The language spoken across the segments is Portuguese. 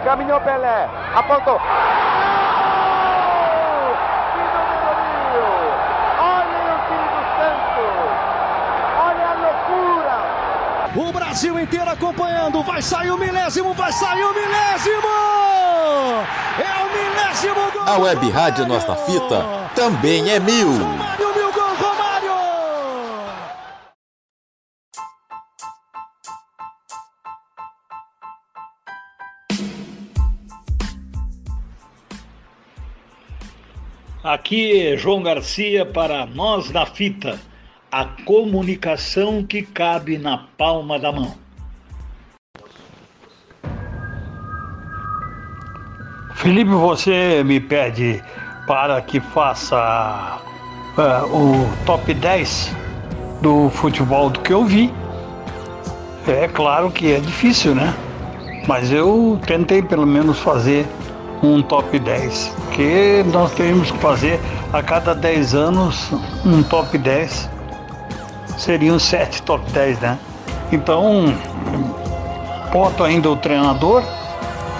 Caminhou Pelé, apontou. O Brasil inteiro acompanhando. Vai sair o milésimo, vai sair o milésimo! É o milésimo gol! A Web Rádio Nossa Fita também é mil. Aqui João Garcia para Nós na Fita a comunicação que cabe na palma da mão. Felipe, você me pede para que faça uh, o top 10 do futebol do que eu vi. É claro que é difícil, né? Mas eu tentei pelo menos fazer um top 10, que nós temos que fazer a cada 10 anos um top 10 seriam sete top 10, né? Então, boto ainda o treinador,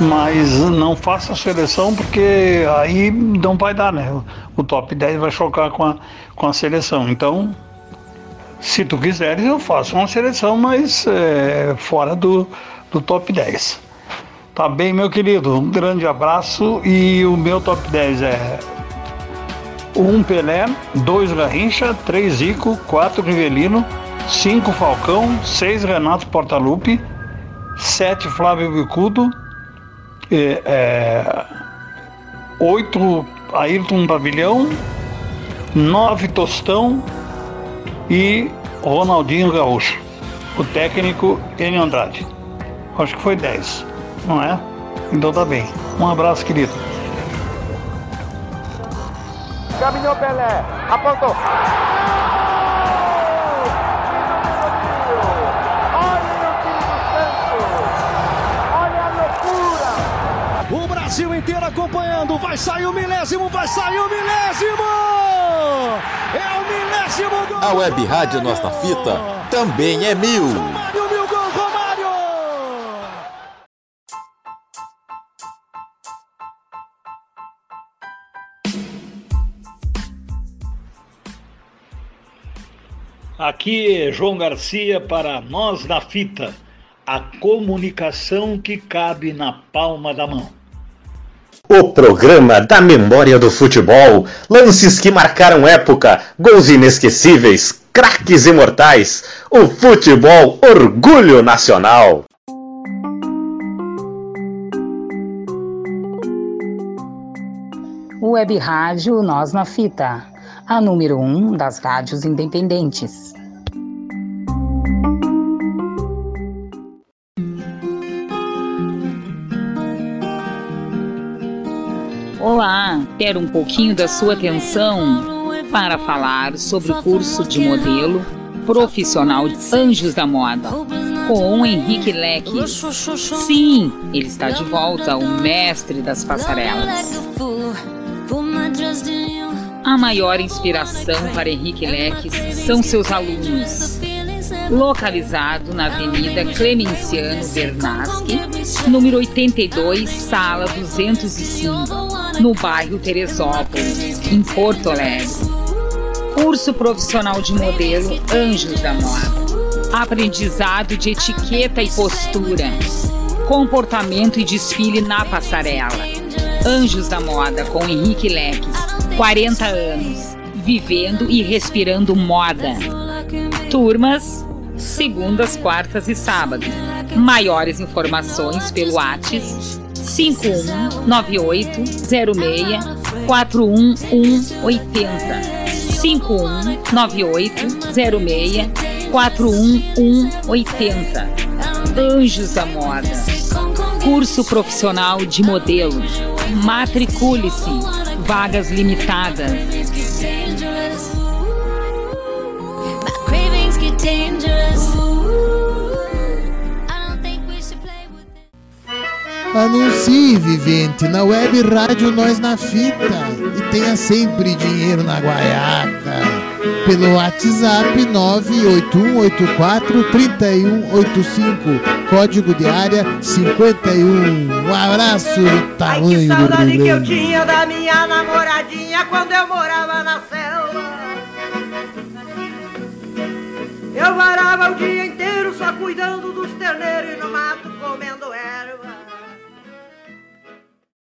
mas não faça a seleção porque aí não vai dar, né? O top 10 vai chocar com a, com a seleção. Então, se tu quiseres, eu faço uma seleção, mas é, fora do, do top 10. Tá bem, meu querido? Um grande abraço e o meu top 10 é 1 Pelé, 2 Garrincha, 3 Zico, 4 Rivelino, 5 Falcão, 6 Renato Portaluppi, 7 Flávio Bicudo, é, é, 8 Ayrton Pavilhão, 9 Tostão e Ronaldinho Gaúcho. O técnico Enio Andrade. Acho que foi 10, não é? Então tá bem. Um abraço, querido. Caminhou Pelé, apontou. O Brasil inteiro acompanhando. Vai sair o milésimo, vai sair o milésimo! É o milésimo gol! A Web Rádio Nossa Fita também é mil. Aqui João Garcia para Nós na Fita, a comunicação que cabe na palma da mão. O programa da memória do futebol, lances que marcaram época, gols inesquecíveis, craques imortais, o futebol orgulho nacional. Web Rádio Nós na Fita, a número 1 um das rádios independentes. Olá, quero um pouquinho da sua atenção para falar sobre o curso de modelo profissional de Anjos da Moda com Henrique Leque. Sim, ele está de volta, o mestre das passarelas. A maior inspiração para Henrique Leques são seus alunos. Localizado na Avenida Clemenciano Bernaschi, número 82, sala 205 no bairro Teresópolis, em Porto Alegre. Curso profissional de modelo Anjos da Moda. Aprendizado de etiqueta e postura. Comportamento e desfile na passarela. Anjos da Moda com Henrique Leques, 40 anos, vivendo e respirando moda. Turmas segundas, quartas e sábados. Maiores informações pelo WhatsApp 519806 41180 519806 41180 Anjos da Moda. Curso profissional de modelo. Matricule-se Vagas limitadas Anuncie, vivente, na web rádio Nós na Fita. E tenha sempre dinheiro na guaiaca. Pelo WhatsApp 981843185, código de área 51. Um abraço do tamanho que do saudade Rio que eu tinha da minha namoradinha quando eu morava na selva. Eu varava o dia inteiro só cuidando dos terneiros.